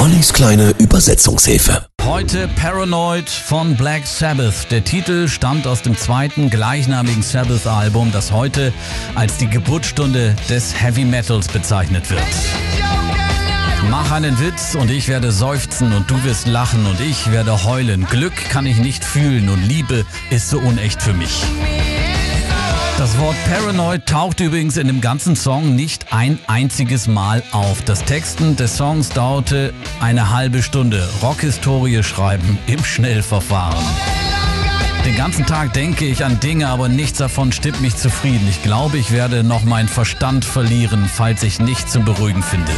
Ollis kleine Übersetzungshilfe. Heute Paranoid von Black Sabbath. Der Titel stammt aus dem zweiten gleichnamigen Sabbath-Album, das heute als die Geburtsstunde des Heavy Metals bezeichnet wird. Mach einen Witz und ich werde seufzen und du wirst lachen und ich werde heulen. Glück kann ich nicht fühlen und Liebe ist so unecht für mich. Das Wort Paranoid taucht übrigens in dem ganzen Song nicht ein einziges Mal auf. Das Texten des Songs dauerte eine halbe Stunde. Rockhistorie schreiben im Schnellverfahren. Den ganzen Tag denke ich an Dinge, aber nichts davon stimmt mich zufrieden. Ich glaube, ich werde noch meinen Verstand verlieren, falls ich nichts zum Beruhigen finde.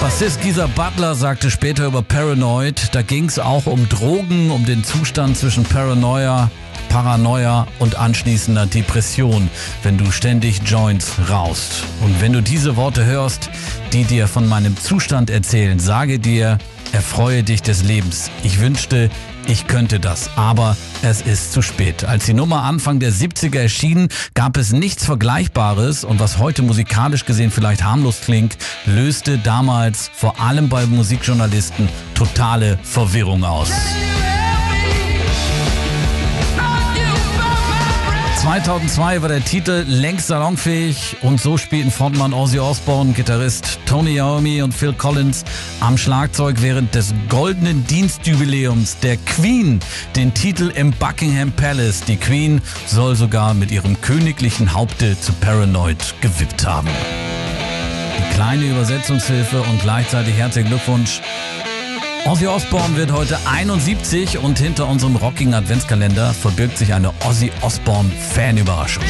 Bassist Gisa Butler sagte später über Paranoid, da ging es auch um Drogen, um den Zustand zwischen Paranoia Paranoia und anschließender Depression, wenn du ständig Joints raust. Und wenn du diese Worte hörst, die dir von meinem Zustand erzählen, sage dir, erfreue dich des Lebens. Ich wünschte, ich könnte das, aber es ist zu spät. Als die Nummer Anfang der 70er erschien, gab es nichts Vergleichbares und was heute musikalisch gesehen vielleicht harmlos klingt, löste damals vor allem bei Musikjournalisten totale Verwirrung aus. 2002 war der Titel längst salonfähig und so spielten Frontmann Ozzy Osbourne, Gitarrist Tony Iommi und Phil Collins am Schlagzeug während des goldenen Dienstjubiläums der Queen den Titel im Buckingham Palace. Die Queen soll sogar mit ihrem königlichen Haupte zu Paranoid gewippt haben. Die kleine Übersetzungshilfe und gleichzeitig herzlichen Glückwunsch Ozzy Osbourne wird heute 71 und hinter unserem rockigen Adventskalender verbirgt sich eine Ozzy Osbourne Fanüberraschung.